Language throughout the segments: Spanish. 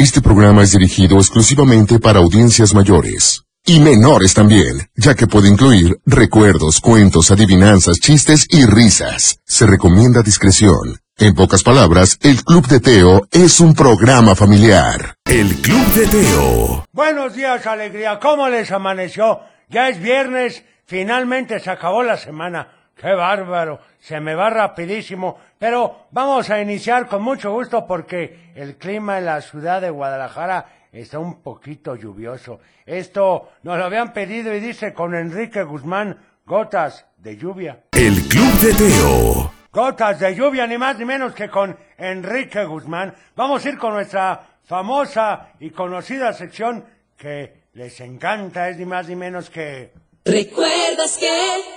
Este programa es dirigido exclusivamente para audiencias mayores. Y menores también, ya que puede incluir recuerdos, cuentos, adivinanzas, chistes y risas. Se recomienda discreción. En pocas palabras, el Club de Teo es un programa familiar. El Club de Teo. Buenos días, alegría. ¿Cómo les amaneció? Ya es viernes. Finalmente se acabó la semana. ¡Qué bárbaro! Se me va rapidísimo. Pero vamos a iniciar con mucho gusto porque el clima en la ciudad de Guadalajara está un poquito lluvioso. Esto nos lo habían pedido y dice con Enrique Guzmán, gotas de lluvia. El Club de Teo. Gotas de lluvia, ni más ni menos que con Enrique Guzmán. Vamos a ir con nuestra famosa y conocida sección que les encanta, es ni más ni menos que... ¿Recuerdas que?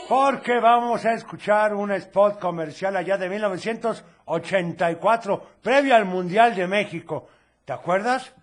Porque vamos a escuchar un spot comercial allá de 1984, previo al Mundial de México. ¿Te acuerdas?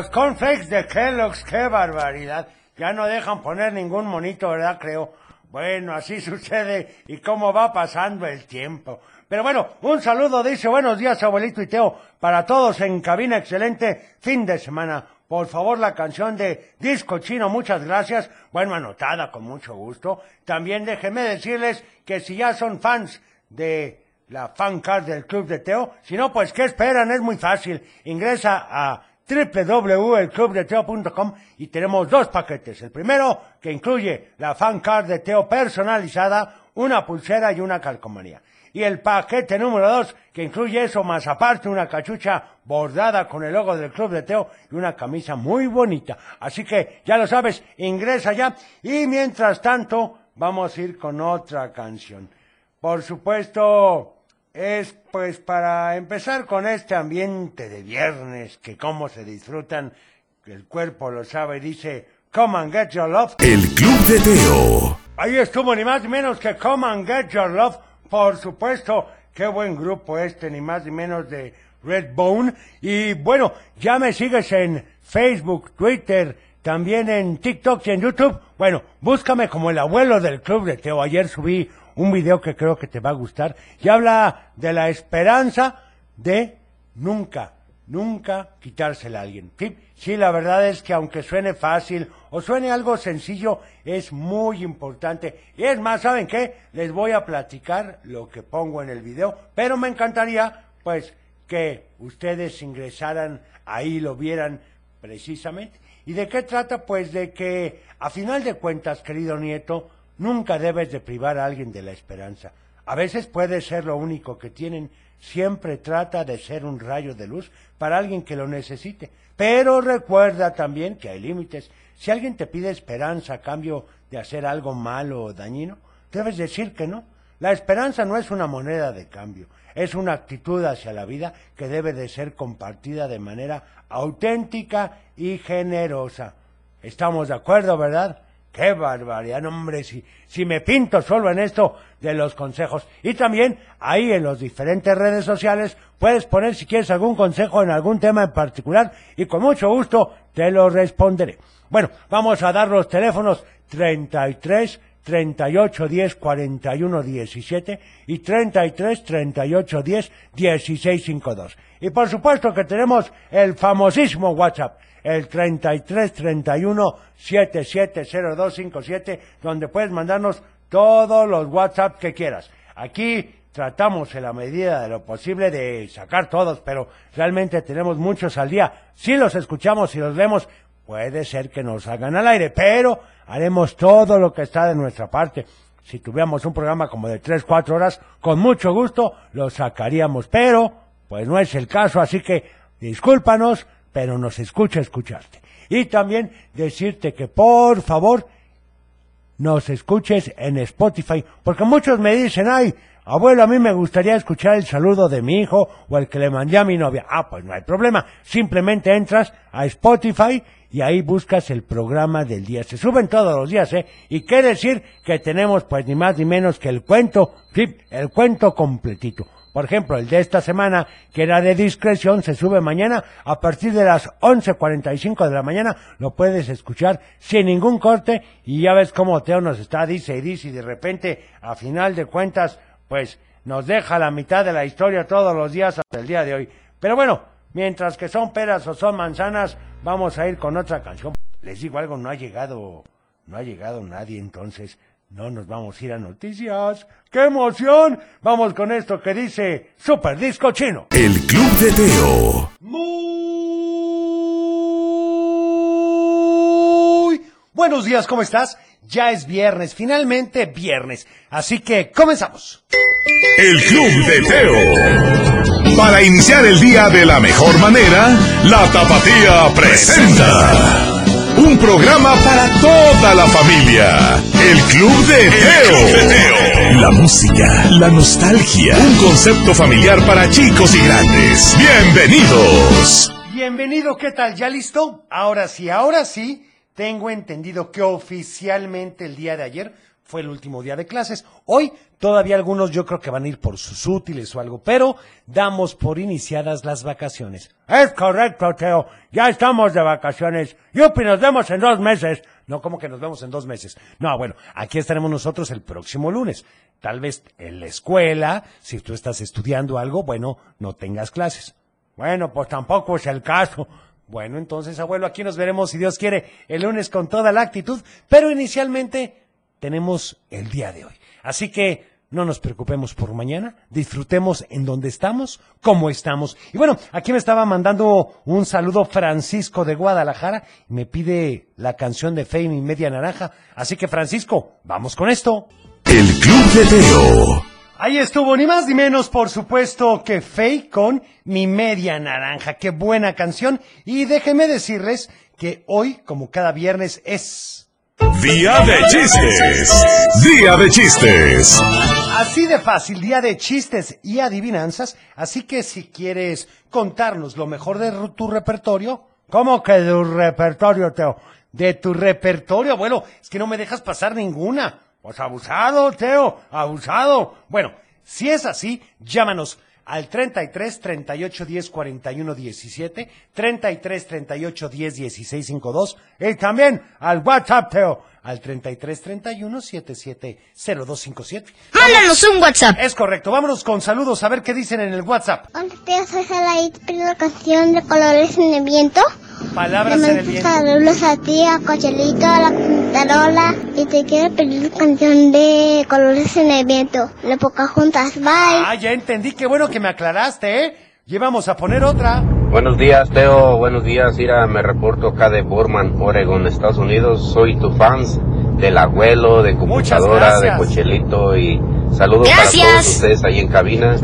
Los cornflakes de Kellogg's, qué barbaridad. Ya no dejan poner ningún monito, ¿verdad? Creo. Bueno, así sucede y cómo va pasando el tiempo. Pero bueno, un saludo, dice buenos días, abuelito y Teo, para todos en cabina, excelente fin de semana. Por favor, la canción de Disco Chino, muchas gracias. Bueno, anotada con mucho gusto. También déjenme decirles que si ya son fans de la fan card del Club de Teo, si no, pues ¿qué esperan? Es muy fácil. Ingresa a www.elclubdeteo.com y tenemos dos paquetes. El primero, que incluye la fan card de Teo personalizada, una pulsera y una calcomanía. Y el paquete número dos, que incluye eso, más aparte una cachucha bordada con el logo del Club de Teo y una camisa muy bonita. Así que, ya lo sabes, ingresa ya. Y mientras tanto, vamos a ir con otra canción. Por supuesto, es pues para empezar con este ambiente de viernes, que cómo se disfrutan, el cuerpo lo sabe, dice, come and get your love. El Club de Teo. Ahí estuvo ni más ni menos que Come and Get Your Love, por supuesto. Qué buen grupo este, ni más ni menos de Redbone. Y bueno, ya me sigues en Facebook, Twitter, también en TikTok y en YouTube. Bueno, búscame como el abuelo del club de Teo. Ayer subí un video que creo que te va a gustar y habla de la esperanza de nunca, nunca quitársela a alguien. Sí, sí, la verdad es que aunque suene fácil o suene algo sencillo, es muy importante. Y es más, ¿saben qué? Les voy a platicar lo que pongo en el video, pero me encantaría, pues, que ustedes ingresaran ahí, lo vieran precisamente. ¿Y de qué trata? Pues de que, a final de cuentas, querido nieto, nunca debes de privar a alguien de la esperanza. A veces puede ser lo único que tienen, siempre trata de ser un rayo de luz para alguien que lo necesite. Pero recuerda también que hay límites. Si alguien te pide esperanza a cambio de hacer algo malo o dañino, debes decir que no. La esperanza no es una moneda de cambio, es una actitud hacia la vida que debe de ser compartida de manera auténtica y generosa. ¿Estamos de acuerdo, verdad? Qué barbaridad, hombre, si, si me pinto solo en esto de los consejos. Y también ahí en las diferentes redes sociales puedes poner si quieres algún consejo en algún tema en particular y con mucho gusto te lo responderé. Bueno, vamos a dar los teléfonos 33 38 10 41 17 y 33 38 10 16 52. Y por supuesto que tenemos el famosísimo WhatsApp, el 33 31 770257, donde puedes mandarnos todos los WhatsApp que quieras. Aquí tratamos en la medida de lo posible de sacar todos, pero realmente tenemos muchos al día. Si los escuchamos y los vemos, puede ser que nos hagan al aire, pero haremos todo lo que está de nuestra parte. Si tuviéramos un programa como de 3, 4 horas, con mucho gusto lo sacaríamos, pero pues no es el caso, así que discúlpanos, pero nos escucha escucharte. Y también decirte que por favor nos escuches en Spotify, porque muchos me dicen, ay, abuelo, a mí me gustaría escuchar el saludo de mi hijo o el que le mandé a mi novia. Ah, pues no hay problema. Simplemente entras a Spotify y ahí buscas el programa del día. Se suben todos los días, ¿eh? Y qué decir que tenemos pues ni más ni menos que el cuento, sí, el cuento completito. Por ejemplo, el de esta semana, que era de discreción, se sube mañana a partir de las 11.45 de la mañana. Lo puedes escuchar sin ningún corte y ya ves cómo Teo nos está, dice y dice, y de repente, a final de cuentas, pues nos deja la mitad de la historia todos los días hasta el día de hoy. Pero bueno, mientras que son peras o son manzanas, vamos a ir con otra canción. Les digo algo, no ha llegado, no ha llegado nadie, entonces no nos vamos a ir a noticias. ¡Qué emoción! Vamos con esto que dice Super Disco Chino. El Club de Teo. Muy buenos días, ¿cómo estás? Ya es viernes, finalmente viernes. Así que comenzamos. El Club de Teo. Para iniciar el día de la mejor manera, la Tapatía presenta. Un programa para toda la familia. El Club de Teo. La música, la nostalgia. Un concepto familiar para chicos y grandes. Bienvenidos. Bienvenido, ¿qué tal? ¿Ya listo? Ahora sí, ahora sí, tengo entendido que oficialmente el día de ayer fue el último día de clases. Hoy todavía algunos yo creo que van a ir por sus útiles o algo, pero damos por iniciadas las vacaciones. Es correcto, Teo. Ya estamos de vacaciones. Yupi, nos vemos en dos meses. No, como que nos vemos en dos meses. No, bueno, aquí estaremos nosotros el próximo lunes. Tal vez en la escuela, si tú estás estudiando algo, bueno, no tengas clases. Bueno, pues tampoco es el caso. Bueno, entonces, abuelo, aquí nos veremos, si Dios quiere, el lunes con toda la actitud, pero inicialmente tenemos el día de hoy. Así que no nos preocupemos por mañana, disfrutemos en donde estamos, como estamos. Y bueno, aquí me estaba mandando un saludo Francisco de Guadalajara y me pide la canción de Fame y Media Naranja. Así que Francisco, vamos con esto. El Club de Teo. Ahí estuvo, ni más ni menos, por supuesto, que Faye con Mi Media Naranja. Qué buena canción. Y déjenme decirles que hoy, como cada viernes, es Día de chistes. Día de chistes. Así de fácil, día de chistes y adivinanzas. Así que si quieres contarnos lo mejor de tu repertorio, ¿Cómo que de un repertorio, Teo? de tu repertorio, bueno, es que no me dejas pasar ninguna. Pues abusado, Teo, abusado. Bueno, si es así, llámanos al 33 38 10 41 17, 33 38 10 16 52, Y también al WhatsApp, Teo. Al 33 31 77 0257. Mándanos un WhatsApp. Es correcto, vámonos con saludos a ver qué dicen en el WhatsApp. Hola, tío, soy te pido la canción de Colores en el Viento. Palabras en el viento. saludos a ti, a Cochelito, a la Pintarola. Y te quiero pedir la canción de Colores en el Viento. De Pocahontas. Bye. Ah, ya entendí, qué bueno que me aclaraste, ¿eh? Llevamos a poner otra. Buenos días, Teo. Buenos días, Ira. Me reporto acá de Borman, Oregon, Estados Unidos. Soy tu fans del abuelo, de computadora, de. Cochelito y saludos Gracias. para todos ustedes ahí en cabina.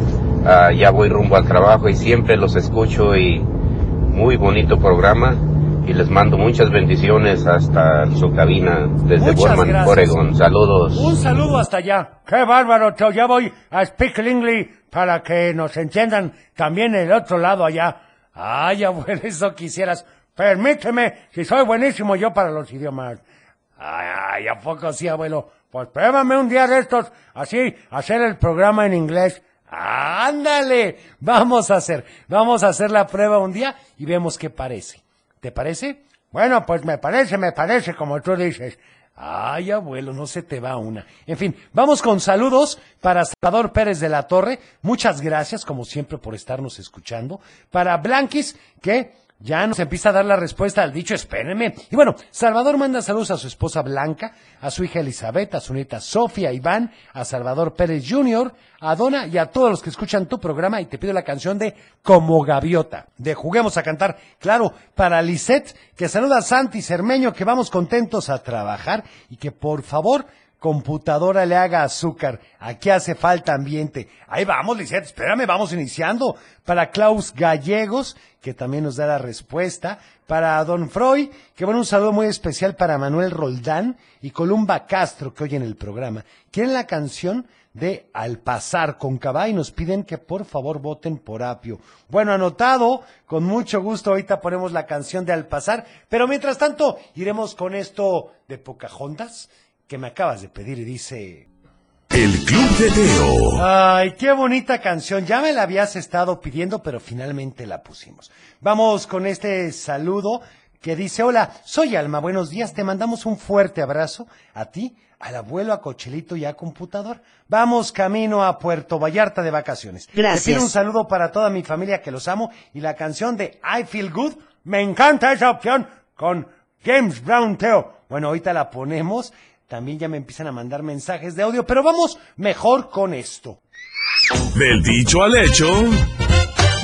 Ah, ya voy rumbo al trabajo y siempre los escucho y muy bonito programa. Y les mando muchas bendiciones hasta su cabina desde Muchas Borman, gracias. Oregon. Saludos. Un saludo hasta allá. ¡Qué bárbaro, Teo! Ya voy a Speak English para que nos entiendan también el otro lado allá. Ay, abuelo, eso quisieras. Permíteme, si soy buenísimo yo para los idiomas. Ay, ¿a poco sí, abuelo? Pues pruébame un día de estos, así, hacer el programa en inglés. Ándale, vamos a hacer, vamos a hacer la prueba un día y vemos qué parece. ¿Te parece? Bueno, pues me parece, me parece, como tú dices. Ay, abuelo, no se te va una. En fin, vamos con saludos para Salvador Pérez de la Torre. Muchas gracias, como siempre, por estarnos escuchando. Para Blanquis, que ya nos empieza a dar la respuesta al dicho, espérenme. Y bueno, Salvador manda saludos a su esposa Blanca, a su hija Elizabeth, a su nieta Sofía, Iván, a Salvador Pérez Jr., a Donna y a todos los que escuchan tu programa y te pido la canción de Como Gaviota, de Juguemos a Cantar. Claro, para Lisette, que saluda a Santi Cermeño, que vamos contentos a trabajar y que por favor computadora le haga azúcar. Aquí hace falta ambiente. Ahí vamos, Lisette, espérame, vamos iniciando. Para Klaus Gallegos, que también nos da la respuesta. Para Don Freud, que bueno, un saludo muy especial para Manuel Roldán y Columba Castro, que oyen el programa. Quieren la canción de Al pasar con Cabá y nos piden que por favor voten por Apio. Bueno, anotado, con mucho gusto ahorita ponemos la canción de Al pasar, pero mientras tanto iremos con esto de Pocahontas que me acabas de pedir y dice... El Club de Teo. Ay, qué bonita canción. Ya me la habías estado pidiendo, pero finalmente la pusimos. Vamos con este saludo que dice, hola, soy Alma, buenos días, te mandamos un fuerte abrazo a ti, al abuelo, a Cochelito y a Computador. Vamos camino a Puerto Vallarta de vacaciones. Gracias. Te pido un saludo para toda mi familia que los amo y la canción de I Feel Good. Me encanta esa opción con James Brown Teo. Bueno, ahorita la ponemos. También ya me empiezan a mandar mensajes de audio, pero vamos mejor con esto. Del dicho al hecho.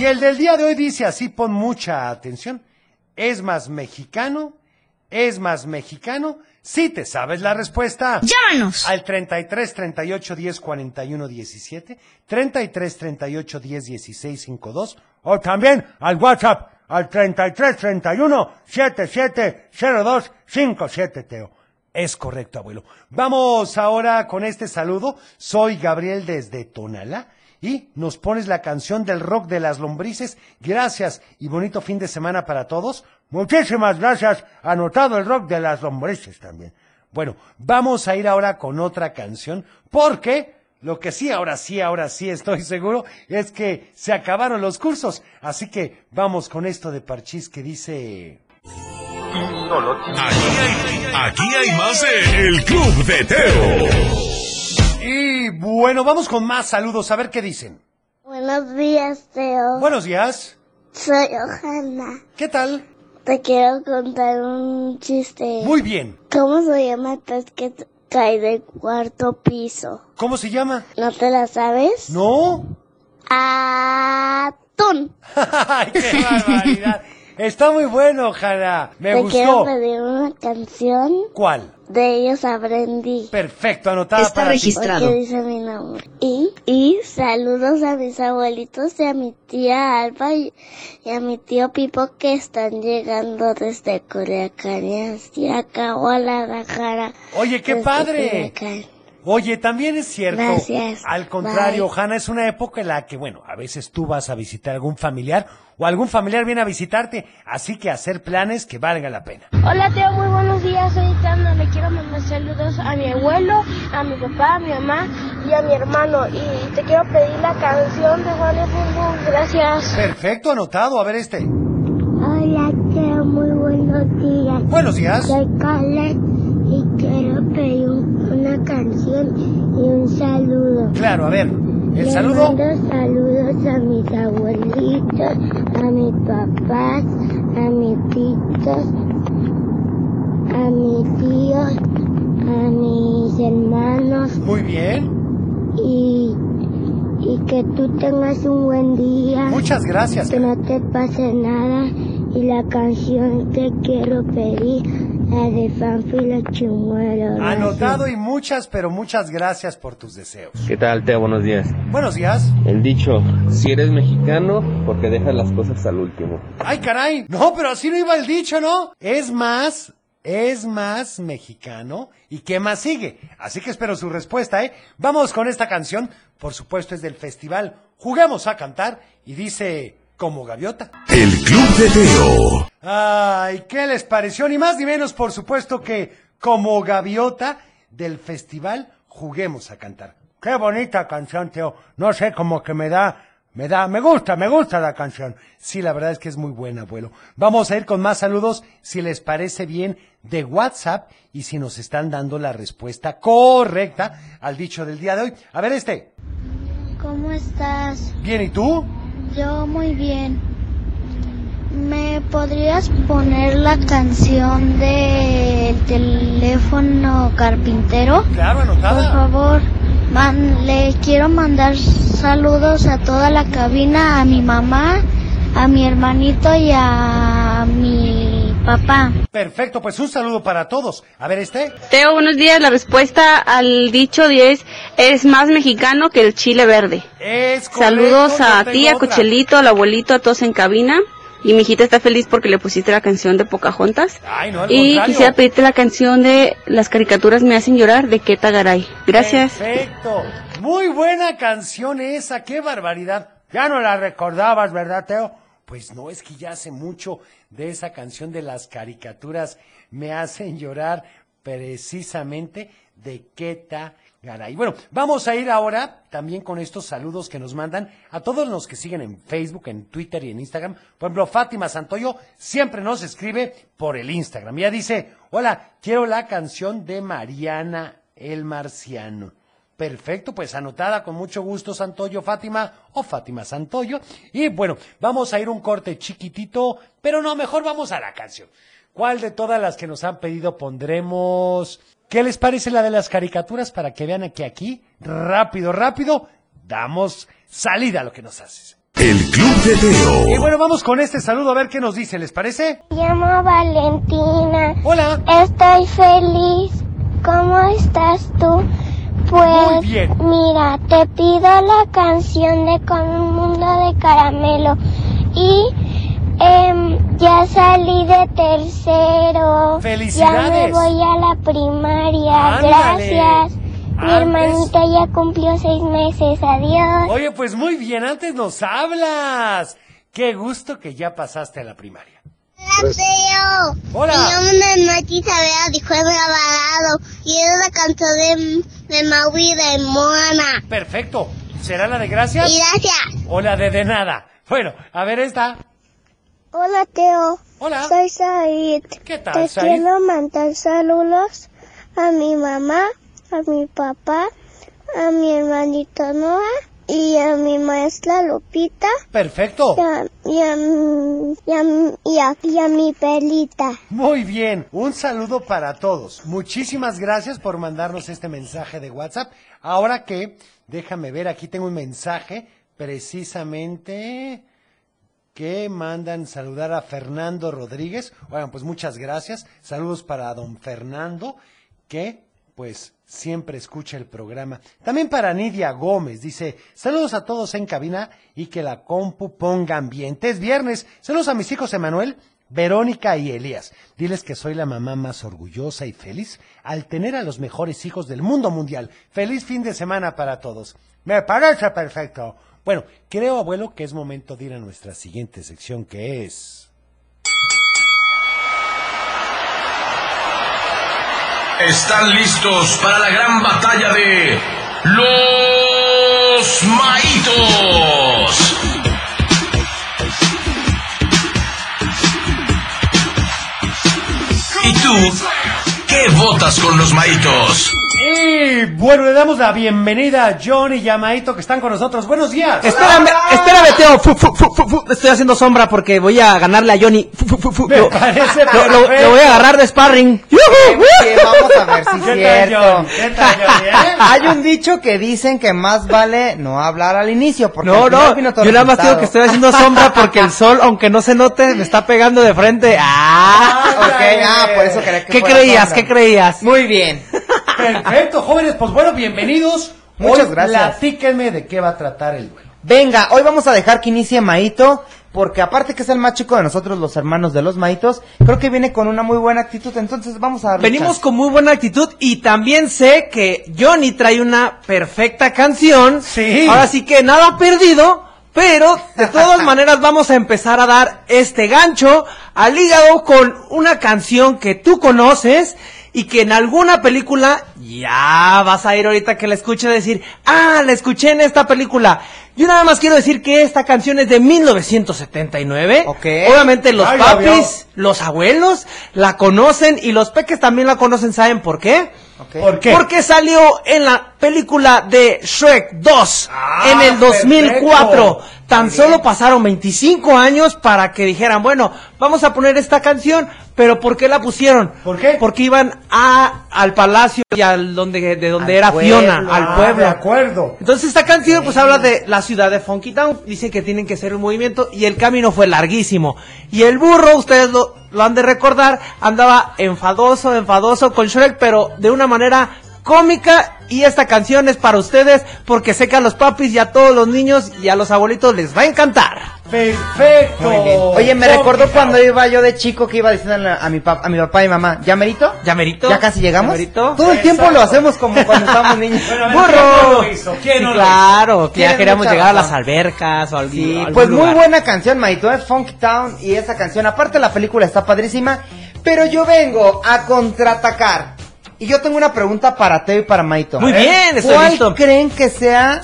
Y el del día de hoy dice así, pon mucha atención. ¿Es más mexicano? ¿Es más mexicano? Si te sabes la respuesta. Llámanos. Al 33 38 10 41 17, 33 38 10 16 52, o también al WhatsApp al 33 31 77 02 57 Teo. Es correcto, abuelo. Vamos ahora con este saludo. Soy Gabriel desde Tonalá y nos pones la canción del rock de las lombrices. Gracias y bonito fin de semana para todos. Muchísimas gracias. Anotado el rock de las lombrices también. Bueno, vamos a ir ahora con otra canción porque lo que sí, ahora sí, ahora sí estoy seguro es que se acabaron los cursos. Así que vamos con esto de Parchís que dice... Aquí hay, aquí hay más de El Club de Teo. Y bueno, vamos con más saludos a ver qué dicen. Buenos días, Teo. Buenos días. Soy Ojana. ¿Qué tal? Te quiero contar un chiste. Muy bien. ¿Cómo se llama el pez que cae del cuarto piso? ¿Cómo se llama? ¿No te la sabes? ¿No? Atún. ¡Ay, qué barbaridad! Está muy bueno, Jana. Me Te quiero gustó. pedir una canción. ¿Cuál? De ellos aprendí. Perfecto, anotada Está para ti. registrado. Porque dice mi nombre. Y, y saludos a mis abuelitos y a mi tía Alba y, y a mi tío Pipo que están llegando desde Culiacán y Guadalajara. Oye, qué desde padre. Culiacán. Oye, también es cierto. Gracias. Al contrario, Bye. Hanna, es una época en la que, bueno, a veces tú vas a visitar a algún familiar o algún familiar viene a visitarte, así que hacer planes que valgan la pena. Hola Teo, muy buenos días, soy Tanda, le quiero mandar saludos a mi abuelo, a mi papá, a mi mamá y a mi hermano y te quiero pedir la canción de Juan de Fútbol, gracias. Perfecto, anotado. A ver este. Hola, Teo, muy buenos días. Buenos días. Soy Carlet y quiero una canción y un saludo. Claro, a ver. El Le saludo. mando saludos a mis abuelitos, a mis papás, a mis titos, a mis tíos, a mis hermanos Muy bien. y, y que tú tengas un buen día. Muchas gracias. Que no te pase nada y la canción que quiero pedir, la de Fanfilo Chimuelo. Gracias. Anotado y muchas, pero muchas gracias por tus deseos. ¿Qué tal, Teo? Buenos días. Buenos días. El dicho, si eres mexicano, porque dejas las cosas al último. Ay, caray. No, pero así no iba el dicho, ¿no? Es más, es más mexicano. ¿Y qué más sigue? Así que espero su respuesta, ¿eh? Vamos con esta canción. Por supuesto, es del festival. Juguemos a cantar. Y dice, como gaviota. El Club de Teo. Ay, ¿qué les pareció? Ni más ni menos, por supuesto, que como gaviota del festival Juguemos a cantar. Qué bonita canción, Teo. No sé, como que me da, me da, me gusta, me gusta la canción. Sí, la verdad es que es muy buena, abuelo. Vamos a ir con más saludos, si les parece bien, de WhatsApp y si nos están dando la respuesta correcta al dicho del día de hoy. A ver este. ¿Cómo estás? Bien, ¿y tú? Yo muy bien. ¿Me podrías poner la canción del teléfono carpintero? Claro, Por favor, man- le quiero mandar saludos a toda la cabina, a mi mamá, a mi hermanito y a papá. Perfecto, pues un saludo para todos. A ver este. Teo, buenos días. La respuesta al dicho 10 es más mexicano que el chile verde. Es correcto, Saludos a ti, a. Cochelito, al abuelito, a todos en cabina. Y mi hijita está feliz porque le pusiste la canción de Pocahontas. Ay, no, al Y contrario. quisiera pedirte la canción de Las caricaturas me hacen llorar de Keta Garay. Gracias. Perfecto. Muy buena canción esa, qué barbaridad. Ya no la recordabas, ¿verdad, Teo? Pues no, es que ya hace mucho de esa canción de las caricaturas me hacen llorar precisamente de Keta Garay. Bueno, vamos a ir ahora también con estos saludos que nos mandan a todos los que siguen en Facebook, en Twitter y en Instagram. Por ejemplo, Fátima Santoyo siempre nos escribe por el Instagram. Ya dice, hola, quiero la canción de Mariana el Marciano. Perfecto, pues anotada con mucho gusto Santoyo Fátima o Fátima Santoyo. Y bueno, vamos a ir un corte chiquitito, pero no, mejor vamos a la canción. ¿Cuál de todas las que nos han pedido pondremos? ¿Qué les parece la de las caricaturas para que vean que aquí, rápido, rápido, damos salida a lo que nos haces? El Club de Y Teo. bueno, vamos con este saludo a ver qué nos dice, ¿les parece? Me llamo Valentina. Hola. Estoy feliz. ¿Cómo estás tú? Pues Muy bien. mira, te pido la canción de Con un mundo de caramelo. Y em, ya salí de tercero. ¡Felicidades! Ya me voy a la primaria. Ándale. Gracias. Mi Antes- hermanita ya cumplió seis meses. Adiós. Oye, pues muy bien, antes nos hablas. Qué gusto que ya pasaste a la primaria. Hola, Teo. Hola. Mi nombre es Nati Isabela Juego Alvarado y es la canción de, de Maui de Moana. Perfecto. ¿Será la de gracias? Gracias. O la de de nada. Bueno, a ver esta. Hola, Teo. Hola. Soy Said. ¿Qué tal, Te Said? quiero mandar saludos a mi mamá, a mi papá, a mi hermanito Noah y a mi maestra Lupita Perfecto. y a, y a, y a- y a- mi pelita. Muy bien, un saludo para todos. Muchísimas gracias por mandarnos este mensaje de WhatsApp. Ahora que, déjame ver, aquí tengo un mensaje precisamente que mandan saludar a Fernando Rodríguez. Bueno, pues muchas gracias. Saludos para don Fernando, que pues siempre escucha el programa. También para Nidia Gómez, dice, saludos a todos en cabina y que la compu ponga ambiente. Es viernes. Saludos a mis hijos Emanuel, Verónica y Elías. Diles que soy la mamá más orgullosa y feliz al tener a los mejores hijos del mundo mundial. Feliz fin de semana para todos. Me parece perfecto. Bueno, creo, abuelo, que es momento de ir a nuestra siguiente sección que es... Están listos para la gran batalla de los maitos. ¿Y tú qué votas con los maitos? Y bueno, le damos la bienvenida a John y Yamaito que están con nosotros. Buenos días. Espérame, espérame, Teo. Fu, fu, fu, fu, fu. Estoy haciendo sombra porque voy a ganarle a Johnny. Fu, fu, fu, fu. Me Lo- parece lo, lo- perfecto. lo voy a agarrar de sparring. Vamos a ver si es ¿Qué tal, cierto. John? ¿Qué tal, John? ¿Bien? Hay un dicho que dicen que más vale no hablar al inicio. Porque No, no, yo nada más digo que estoy haciendo sombra porque el sol, aunque no se note, me está pegando de frente. ¡Ah! Ok, ah, por eso que ¿Qué fuera creías? sombra. ¿Qué creías? Muy bien. Perfecto, jóvenes. Pues bueno, bienvenidos. Muchas Hoy gracias. Platíquenme de qué va a tratar el duelo. Venga, hoy vamos a dejar que inicie Maito. Porque aparte que es el más chico de nosotros, los hermanos de los Maitos, creo que viene con una muy buena actitud. Entonces vamos a darle Venimos chance. con muy buena actitud y también sé que Johnny trae una perfecta canción. Sí. Ahora sí que nada perdido, pero de todas maneras vamos a empezar a dar este gancho al hígado con una canción que tú conoces y que en alguna película ya vas a ir ahorita que la escuche decir, ah, la escuché en esta película. Yo nada más quiero decir que esta canción es de 1979. Ok. Obviamente los Ay, papis, los abuelos la conocen y los peques también la conocen, ¿saben por qué? Ok. ¿Por qué? Porque salió en la película de Shrek 2 Ah, en el 2004. perfecto. Tan solo pasaron 25 años para que dijeran, bueno, vamos a poner esta canción, pero ¿por qué la pusieron? ¿Por qué? Porque iban a al palacio y al donde de donde Al era pueblo. Fiona, al Ah, pueblo. de acuerdo. Entonces esta canción pues habla de la ciudad de Funky Town, dice que tienen que hacer un movimiento y el camino fue larguísimo. Y el burro, ustedes lo, lo han de recordar, andaba enfadoso, enfadoso con Shrek, pero de una manera cómica y esta canción es para ustedes porque sé que a los papis y a todos los niños y a los abuelitos les va a encantar. Perfecto. Muy bien. Oye, me recordó cuando iba yo de chico que iba diciendo a mi, pap- a mi papá y mamá, ¿ya merito? ¿Ya merito? ¿Ya casi llegamos? ¿Ya merito? Todo el tiempo lo hacemos como cuando estábamos niños. Bueno, a ver, ¡Burro! ¿quién no lo hizo? ¿Quién Sí, no lo hizo? claro, que ya queríamos llegar a las albercas o algún, Sí, algún pues muy buena canción, Maito, es Funky Town y esa canción, aparte la película está padrísima, pero yo vengo a contraatacar. Y yo tengo una pregunta para Teo y para Maito. Muy bien, estoy ¿Cuál listo. creen que sea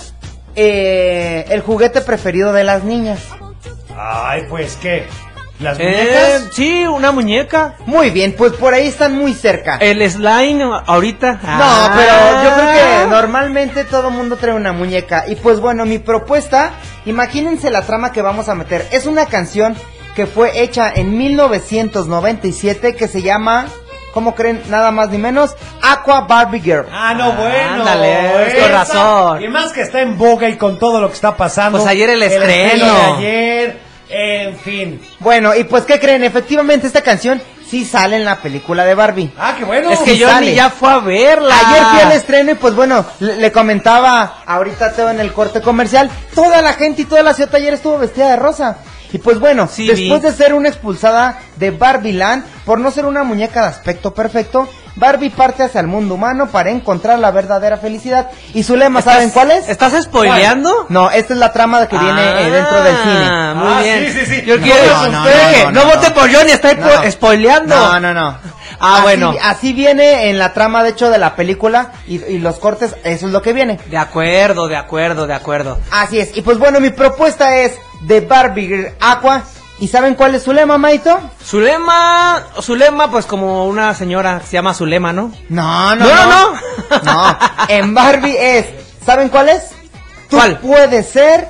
eh, el juguete preferido de las niñas? Ay, pues, ¿qué? ¿Las Eh, muñecas? sí, una muñeca. Muy bien, pues por ahí están muy cerca. El slime ahorita. No, Ah. pero yo creo que normalmente todo mundo trae una muñeca. Y pues bueno, mi propuesta, imagínense la trama que vamos a meter. Es una canción que fue hecha en 1997 que se llama, ¿cómo creen? Nada más ni menos, Aqua Barbie Girl. Ah, no, bueno. Ándale, con razón. Y más que está en boga y con todo lo que está pasando. Pues ayer el estreno. de ayer, en fin. Bueno, y pues ¿qué creen? Efectivamente esta canción sí sale en la película de Barbie. Ah, qué bueno. Es que Sí yo ni ya fue a verla. Ayer fui al estreno y pues bueno, le, le comentaba ahorita Teo en el corte comercial, toda la gente y toda la ciudad ayer estuvo vestida de rosa. Y pues bueno, Sí, después vi. de ser una expulsada de Barbie Land por no ser una muñeca de aspecto perfecto, Barbie parte hacia el mundo humano para encontrar la verdadera felicidad. Y su lema, ¿Estás- ¿saben cuál es? ¿Estás spoileando? No, esta es la trama que viene eh, dentro del cine. Ah, Muy Ah, bien. sí, sí, sí. Yo No, quiero. no, no, no, no, no, vote por Johnny, está spoileando. No, no, no. Ah, Así- bueno. Así viene en la trama, de hecho, de la película y, y los cortes, eso es lo que viene. De acuerdo, de acuerdo, de acuerdo. Así es. Y pues bueno, mi propuesta es de Barbie Girl Aqua. ¿Y saben cuál es su lema, Maito? Zulema, Zulema, pues como una señora se llama Zulema, ¿no? No, no, No, no. no. No, en Barbie es, ¿saben cuál es? Tú ¿Cuál? puedes ser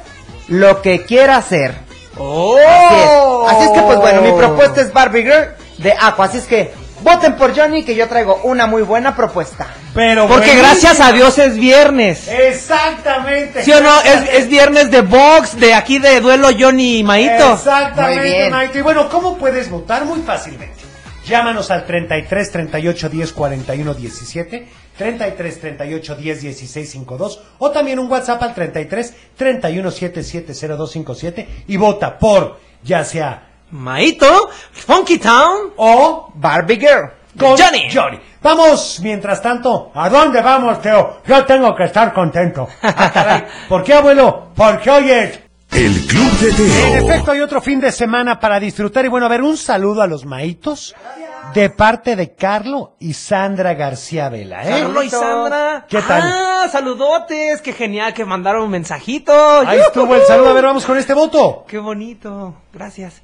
lo que quieras ser. ¡Oh! Así es. Así es que pues bueno, mi propuesta es Barbie Girl de Aqua. Así es que voten por Johnny que yo traigo una muy buena propuesta. Pero Porque buenísimo. gracias a Dios es viernes. Exactamente. ¿Sí o no? Es, es viernes de box, de aquí de duelo Johnny y Maito. Exactamente. Maito. Y bueno, ¿cómo puedes votar? Muy fácilmente. Llámanos al 33 38 10 41 17, 33 38 10 16 52 o también un WhatsApp al 33 31 77 0257 y vota por ya sea Maito, Funky Town. o Barbie Girl. con Johnny. Johnny. Vamos, mientras tanto, ¿a dónde vamos, Teo? Yo tengo que estar contento. Ah, caray. ¿Por qué, abuelo? Porque hoy es El Club de En Teo. efecto, hay otro fin de semana para disfrutar. Y bueno, a ver, un saludo a los maitos de parte de Carlo y Sandra García Vela, ¿eh? Carlos y Sandra. ¿Qué tal? Ah, saludotes. Qué genial que mandaron un mensajito. Ahí estuvo el saludo. A ver, vamos con este voto. Qué bonito. Gracias.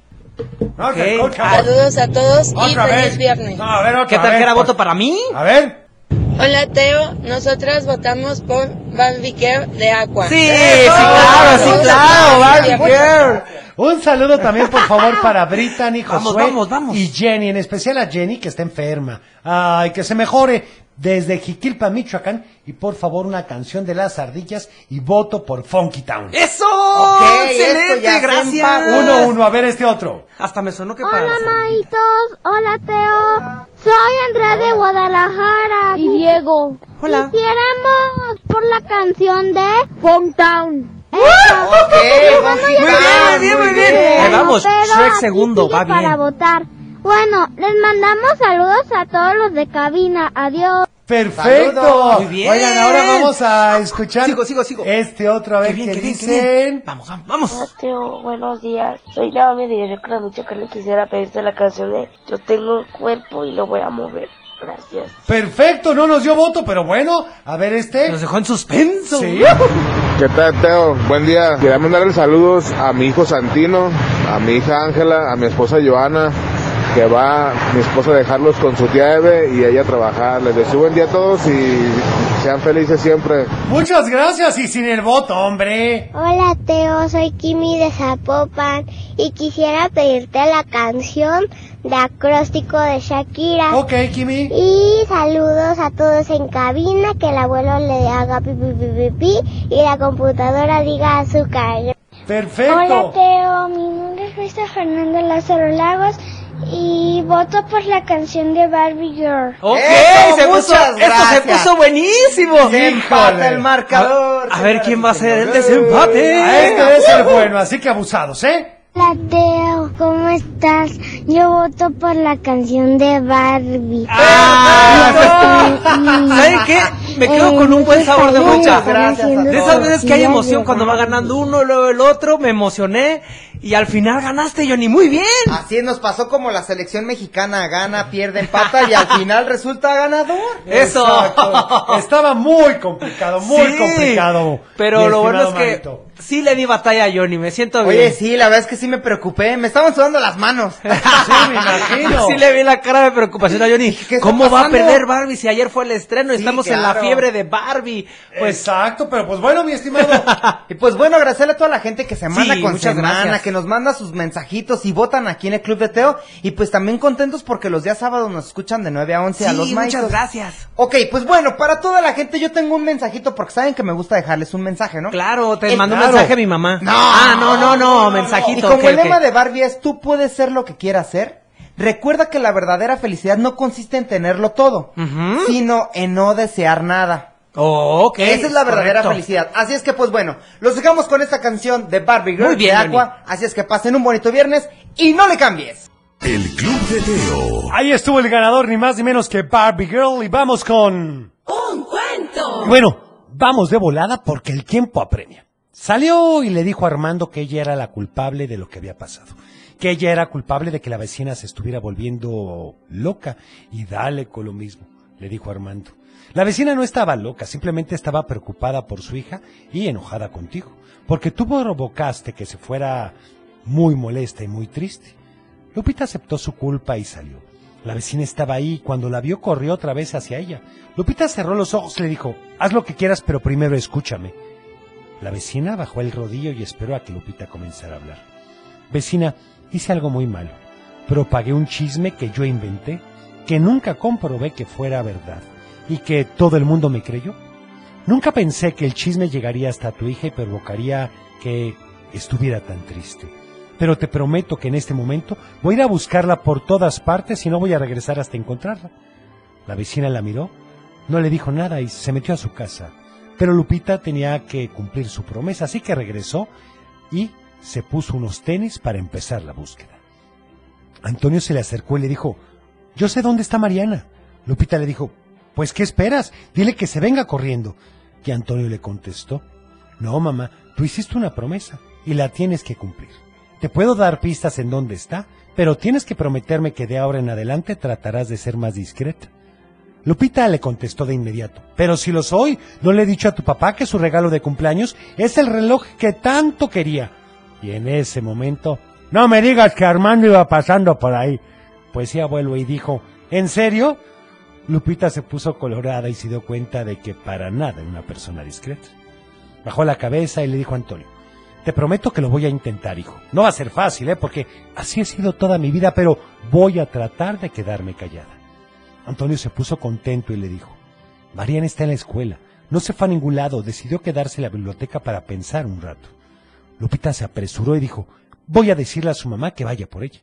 No, Ok. se escucha. Saludos a todos y Otra feliz vez. viernes. No, a ver, otra ¿Qué tal vez, que era por- voto para mí? A ver. Hola Teo, nosotras votamos por Barbie Girl de Aqua. Sí, sí, claro, sí, claro, Barbie Girl. Un saludo también, por favor, para Brittany, Vamos, Josué vamos, vamos. y Jenny, en especial a Jenny, que está enferma. Ay, que se mejore desde Jiquilpa, Michoacán. Y por favor, una canción de las ardillas y voto por Funky Town. ¡Eso! Ok, esto ¡Excelente! Gracias. Uno, uno, a ver este otro. Hasta me sonó que para. Hola, maitos. Hola, Teo. Soy Andrea de Guadalajara. Y Diego. Hola. Quisiéramos por la canción de Hometown. Ok, vamos Muy bien, bien, muy bien. Ahí vamos, Shrek segundo, va bien. para votar. Bueno, les mandamos saludos a todos los de cabina. Adiós. Perfecto. Saludos. Muy bien. Oigan, ahora vamos a escuchar Sigo, sigo, sigo. este otro, a ver Qué dicen. Vamos, vamos, vamos. Teo, buenos días. Soy Naomi de Yo mucho que le quisiera pedirte la canción de Yo tengo un cuerpo y lo voy a mover. Gracias. Perfecto, no nos dio voto, pero bueno, a ver este. Nos dejó en suspenso. Sí. ¿Qué tal, Teo? Buen día. Quería mandarle saludos a mi hijo Santino, a mi hija Ángela, a mi esposa Joana, que va mi esposa a dejarlos con su tía Eve y ella a trabajar. Les deseo buen día a todos y sean felices siempre. Muchas gracias y sin el voto, hombre. Hola, Teo. Soy Kimi de Zapopan. Y quisiera pedirte la canción de acróstico de Shakira. Ok, Kimi. Y saludos a todos en cabina, que el abuelo le haga pi pi pi y la computadora diga azúcar. Perfecto. Hola Teo, mi nombre es Luisa Fernanda Lázaro Lagos y voto por la canción de Barbie Girl. Ok, Eso, se puso, muchas esto se puso buenísimo. Se empata el marcador. A, a ver quién va a ser el desempate. A este debe ser bueno, así que abusados, ¿eh? Hola Teo, ¿cómo estás? Yo voto por la canción de Barbie. Ah, ¿Saben qué? Me quedo Eh, con un buen sabor de boca. gracias De esas veces que hay emoción cuando va ganando uno, luego el otro, me emocioné y al final ganaste, Johnny. Muy bien. Así nos pasó como la selección mexicana gana, pierde, empata y al final resulta ganador. Eso. Exacto. Estaba muy complicado, muy Sí, complicado. Pero lo bueno es que sí le di batalla a Johnny, me siento bien. Oye, sí, la verdad es que sí me preocupé, me estaban sudando las manos. Sí, me imagino. Sí le vi la cara de preocupación a Johnny. ¿Qué ¿Cómo va a perder Barbie si ayer fue el estreno? Sí, Estamos en la fiebre de Barbie. Pues Exacto, pero pues bueno, mi estimado. Y pues bueno, agradecerle a toda la gente que semana Sí, con muchas semana, gracias. que nos manda sus mensajitos y votan aquí en el Club de Teo. Y pues también contentos porque los días sábados nos escuchan de 9 a 11 a los muchas maestros. gracias. Ok, pues bueno, para toda la gente yo tengo un mensajito porque saben que me gusta dejarles un mensaje, ¿no? Claro, te Eh, mandó claro. un mensaje mi mamá. No. Ah, no, no, no, mensajito. Y como el lema de Barbie es tú puedes ser lo que quieras ser, recuerda que la verdadera felicidad no consiste en tenerlo todo, sino en no desear nada. Oh, ok. Esa es la verdadera correcto. felicidad. Así es que, pues bueno, los dejamos con esta canción de Barbie Girl Muy bien, de Aqua. Así es que pasen un bonito viernes y no le cambies. El Club de Teo. Ahí estuvo el ganador, ni más ni menos que Barbie Girl. Y vamos con. Un cuento. Bueno, vamos de volada porque el tiempo apremia. Salió y le dijo a Armando que ella era la culpable de lo que había pasado. Que ella era culpable de que la vecina se estuviera volviendo loca. Y dale con lo mismo, le dijo Armando. La vecina no estaba loca, simplemente estaba preocupada por su hija y enojada contigo. Porque tú provocaste que se fuera muy molesta y muy triste. Lupita aceptó su culpa y salió. La vecina estaba ahí y cuando la vio corrió otra vez hacia ella. Lupita cerró los ojos le dijo, haz lo que quieras pero primero escúchame. La vecina bajó el rodillo y esperó a que Lupita comenzara a hablar. Vecina, hice algo muy malo. Propagué un chisme que yo inventé, que nunca comprobé que fuera verdad y que todo el mundo me creyó. Nunca pensé que el chisme llegaría hasta tu hija y provocaría que estuviera tan triste. Pero te prometo que en este momento voy a ir a buscarla por todas partes y no voy a regresar hasta encontrarla. La vecina la miró, no le dijo nada y se metió a su casa. Pero Lupita tenía que cumplir su promesa, así que regresó y se puso unos tenis para empezar la búsqueda. Antonio se le acercó y le dijo, yo sé dónde está Mariana. Lupita le dijo, pues ¿qué esperas? Dile que se venga corriendo. Y Antonio le contestó, no, mamá, tú hiciste una promesa y la tienes que cumplir. Te puedo dar pistas en dónde está, pero tienes que prometerme que de ahora en adelante tratarás de ser más discreta. Lupita le contestó de inmediato, pero si lo soy, ¿no le he dicho a tu papá que su regalo de cumpleaños es el reloj que tanto quería? Y en ese momento, no me digas que Armando iba pasando por ahí. Pues sí, abuelo, y dijo, ¿en serio? Lupita se puso colorada y se dio cuenta de que para nada era una persona discreta. Bajó la cabeza y le dijo a Antonio, te prometo que lo voy a intentar, hijo. No va a ser fácil, ¿eh? Porque así he sido toda mi vida, pero voy a tratar de quedarme callada. Antonio se puso contento y le dijo, Mariana está en la escuela, no se fue a ningún lado, decidió quedarse en la biblioteca para pensar un rato. Lupita se apresuró y dijo, voy a decirle a su mamá que vaya por ella.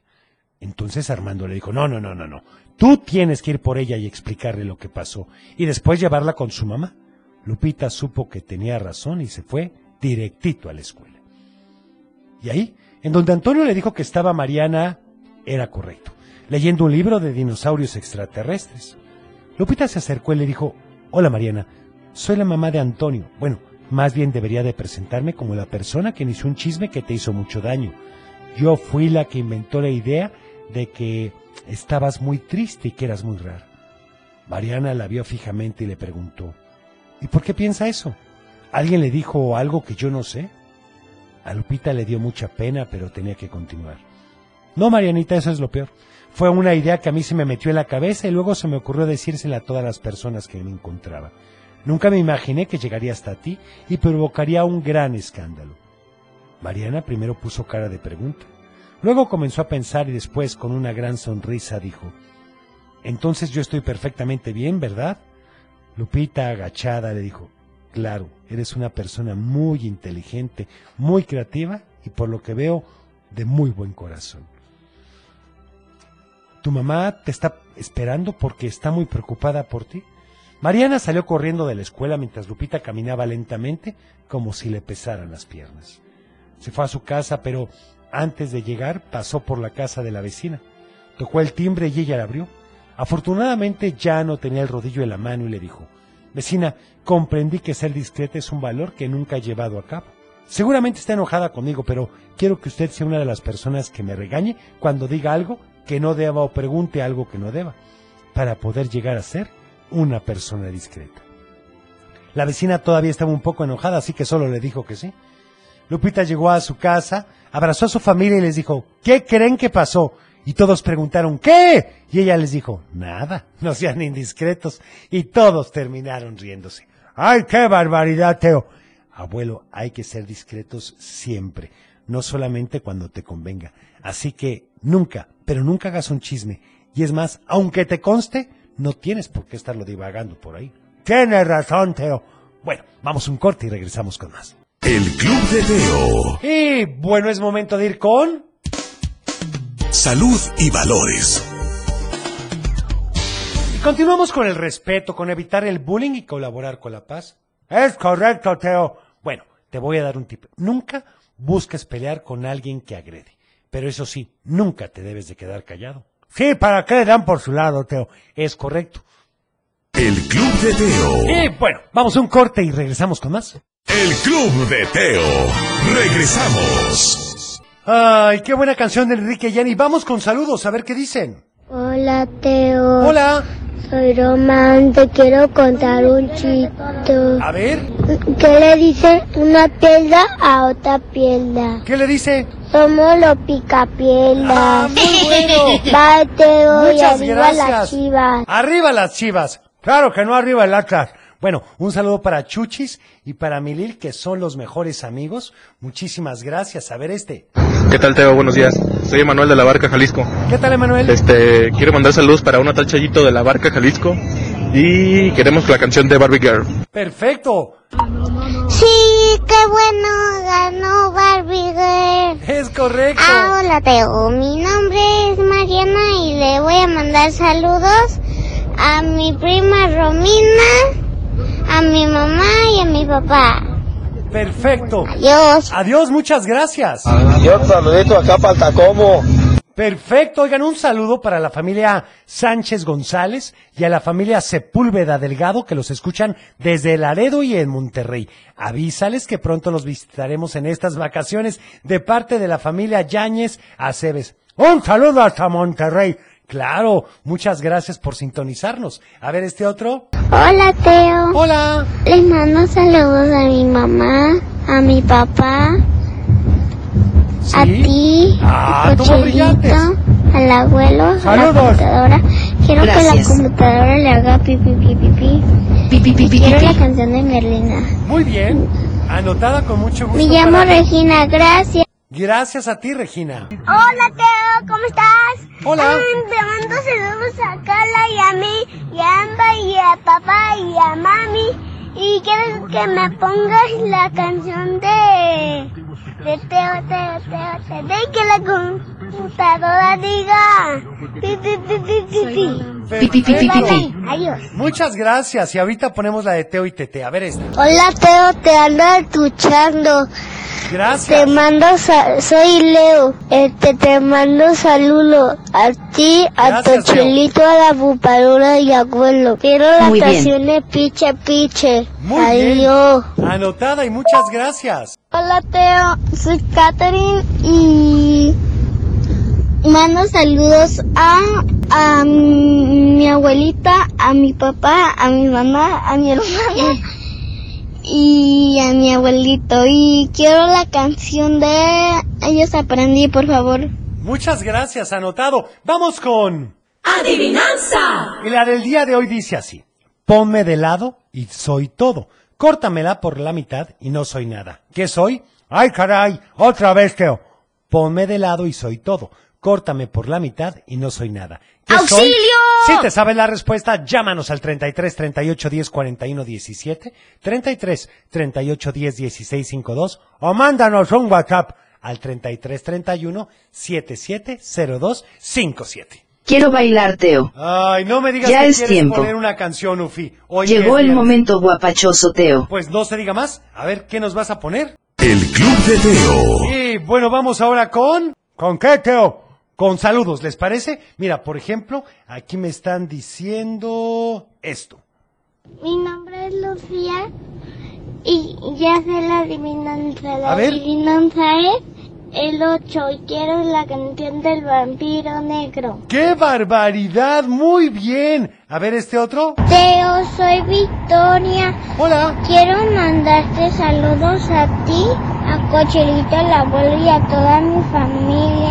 Entonces Armando le dijo, no, no, no, no, no, tú tienes que ir por ella y explicarle lo que pasó, y después llevarla con su mamá. Lupita supo que tenía razón y se fue directito a la escuela. Y ahí, en donde Antonio le dijo que estaba Mariana, era correcto, leyendo un libro de dinosaurios extraterrestres. Lupita se acercó y le dijo, hola Mariana, soy la mamá de Antonio. Bueno, más bien debería de presentarme como la persona que inició un chisme que te hizo mucho daño. Yo fui la que inventó la idea de que estabas muy triste y que eras muy rara. Mariana la vio fijamente y le preguntó, ¿y por qué piensa eso? ¿Alguien le dijo algo que yo no sé? A Lupita le dio mucha pena, pero tenía que continuar. No, Marianita, eso es lo peor. Fue una idea que a mí se me metió en la cabeza y luego se me ocurrió decírsela a todas las personas que me encontraba. Nunca me imaginé que llegaría hasta ti y provocaría un gran escándalo. Mariana primero puso cara de pregunta. Luego comenzó a pensar y después, con una gran sonrisa, dijo, Entonces yo estoy perfectamente bien, ¿verdad? Lupita, agachada, le dijo, Claro, eres una persona muy inteligente, muy creativa y por lo que veo, de muy buen corazón. Tu mamá te está esperando porque está muy preocupada por ti. Mariana salió corriendo de la escuela mientras Lupita caminaba lentamente como si le pesaran las piernas. Se fue a su casa, pero antes de llegar pasó por la casa de la vecina. Tocó el timbre y ella la abrió. Afortunadamente ya no tenía el rodillo en la mano y le dijo, Vecina, comprendí que ser discreta es un valor que nunca he llevado a cabo. Seguramente está enojada conmigo, pero quiero que usted sea una de las personas que me regañe cuando diga algo que no deba o pregunte algo que no deba, para poder llegar a ser una persona discreta. La vecina todavía estaba un poco enojada, así que solo le dijo que sí. Lupita llegó a su casa, abrazó a su familia y les dijo, ¿qué creen que pasó? Y todos preguntaron, ¿qué? Y ella les dijo, nada, no sean indiscretos. Y todos terminaron riéndose. ¡Ay, qué barbaridad, Teo! Abuelo, hay que ser discretos siempre, no solamente cuando te convenga. Así que nunca, pero nunca hagas un chisme. Y es más, aunque te conste, no tienes por qué estarlo divagando por ahí. Tienes razón, Teo. Bueno, vamos un corte y regresamos con más. El Club de Teo. Y bueno, es momento de ir con... Salud y valores. Y continuamos con el respeto, con evitar el bullying y colaborar con la paz. Es correcto, Teo. Bueno, te voy a dar un tip. Nunca busques pelear con alguien que agrede. Pero eso sí, nunca te debes de quedar callado. Sí, ¿para qué le dan por su lado, Teo? Es correcto. El Club de Teo. Y bueno, vamos a un corte y regresamos con más. El Club de Teo. Regresamos. Ay, qué buena canción de Enrique y Yanni. Vamos con saludos, a ver qué dicen. Hola, Teo. Hola. Soy Román, te quiero contar un chito. A ver, ¿Qué le dice una piedra a otra piedra? ¿qué le dice? Somos los picapiedras. Ah, muy bueno. Bye, Teo, y Muchas arriba gracias. las chivas. Arriba las chivas. Claro que no arriba el Atlas. Bueno, un saludo para Chuchis y para Milil, que son los mejores amigos. Muchísimas gracias. A ver este. ¿Qué tal, Teo? Buenos días. Soy Emanuel de la Barca, Jalisco. ¿Qué tal, Emanuel? Este, quiero mandar saludos para una tal Chayito de la Barca, Jalisco. Y queremos la canción de Barbie Girl. Perfecto. Sí, qué bueno, ganó Barbie Girl. Es correcto. Ah, hola, Teo. Mi nombre es Mariana y le voy a mandar saludos a mi prima Romina, a mi mamá y a mi papá. Perfecto. Adiós. Adiós, muchas gracias. Y otro saludito acá para Tacomo. Perfecto, oigan, un saludo para la familia Sánchez González y a la familia Sepúlveda Delgado que los escuchan desde Laredo y en Monterrey. Avísales que pronto los visitaremos en estas vacaciones de parte de la familia Yáñez Aceves. Un saludo hasta Monterrey. Claro, muchas gracias por sintonizarnos. A ver este otro. Hola, Teo. Hola. Le mando saludos a mi mamá, a mi papá, a ti, Ah, a al abuelo, a la computadora. Quiero que la computadora le haga pi pi pi pi pi. Y Quiero la canción de Merlina. Muy bien. Anotada con mucho gusto. Me llamo para- Regina, gracias. Gracias a ti, Regina. Hola, Teo, ¿cómo estás? Hola. te mando saludos a Carla y a mí, y a Amba, y a papá, y a mami. Y quiero que me pongas la canción de, de Teo, Teo, Teo, Teo, de que la computadora diga. Pi, pi, pi, pi, pi, pi. Perfecto. Adiós. Muchas gracias. Y ahorita ponemos la de Teo y Tete. A ver esta. Hola, Teo, te ando escuchando. Gracias. Te mando, sa- soy Leo. Este, te mando saludo a ti, a Gracias, Tochelito, a la pupadora y abuelo. Quiero la Muy bien. canción de Piche Piche. Muy Adiós. bien. Anotada y muchas gracias. Hola, Teo. Soy Katherine y mando saludos a, a mi abuelita, a mi papá, a mi mamá, a mi hermana y a mi abuelito. Y quiero la canción de Ellos Aprendí, por favor. Muchas gracias. Anotado. Vamos con... Adivinanza. Y la del día de hoy dice así. Ponme de lado y soy todo. Córtamela por la mitad y no soy nada. ¿Qué soy? Ay, caray. Otra vez, Teo. Ponme de lado y soy todo. Córtame por la mitad y no soy nada. ¿Qué soy? ¡Auxilio! Si te sabes la respuesta, llámanos al 33 38 10 41 17, 33 38 10 16 52 o mándanos un WhatsApp al 33 31 77 02 57. Quiero bailar, Teo. Ay, no me digas Ya que es quieres tiempo. poner una canción, Ufi. Hoy Llegó el momento guapachoso, Teo. Pues no se diga más. A ver, ¿qué nos vas a poner? El Club de Teo. Y bueno, vamos ahora con... ¿Con qué, Teo? Con saludos, ¿les parece? Mira, por ejemplo, aquí me están diciendo esto. Mi nombre es Lucía y ya sé la adivinanza. La A ver. adivinanza es el 8 y quiero la canción del vampiro negro. ¡Qué barbaridad! Muy bien. A ver este otro. Teo, soy Victoria. Hola. Quiero mandarte saludos a ti, a Cochelito, al abuelo y a toda mi familia.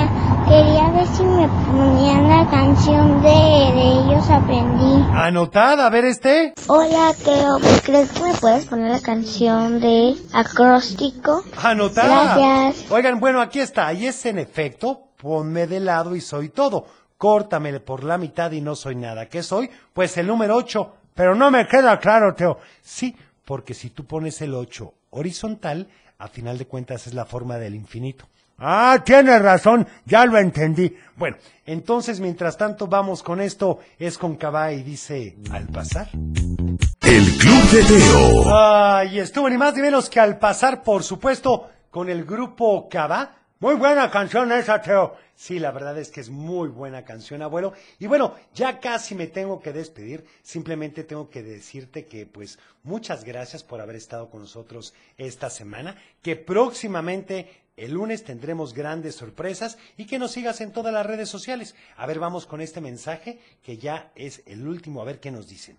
Quería ver si me ponían la canción de, de ellos aprendí. Anotada, a ver este. Hola Teo, ¿crees que me puedes poner la canción de acróstico? Anotada. Gracias. Oigan, bueno, aquí está. Y es en efecto, ponme de lado y soy todo. Córtamele por la mitad y no soy nada. ¿Qué soy? Pues el número 8. Pero no me queda claro, Teo. Sí, porque si tú pones el 8 horizontal, a final de cuentas es la forma del infinito. Ah, tienes razón, ya lo entendí. Bueno, entonces mientras tanto vamos con esto, es con Cabá y dice, al pasar. El Club de Teo. Ay, estuvo ni más ni menos que al pasar, por supuesto, con el grupo Cabá. Muy buena canción esa, Teo. Sí, la verdad es que es muy buena canción, abuelo. Y bueno, ya casi me tengo que despedir. Simplemente tengo que decirte que, pues, muchas gracias por haber estado con nosotros esta semana. Que próximamente, el lunes, tendremos grandes sorpresas y que nos sigas en todas las redes sociales. A ver, vamos con este mensaje que ya es el último. A ver qué nos dicen.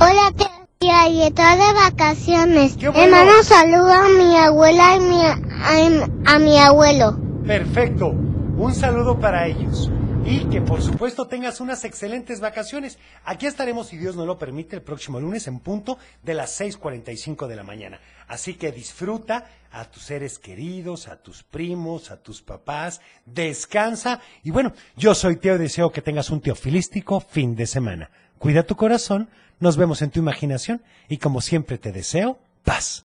Hola Teo, y estoy de vacaciones. mando saludo a mi abuela y mi, a, a mi abuelo. Perfecto. Un saludo para ellos. Y que por supuesto tengas unas excelentes vacaciones. Aquí estaremos, si Dios nos lo permite, el próximo lunes en punto de las 6.45 de la mañana. Así que disfruta a tus seres queridos, a tus primos, a tus papás, descansa. Y bueno, yo soy Teo y deseo que tengas un teofilístico fin de semana. Cuida tu corazón, nos vemos en tu imaginación y como siempre te deseo paz.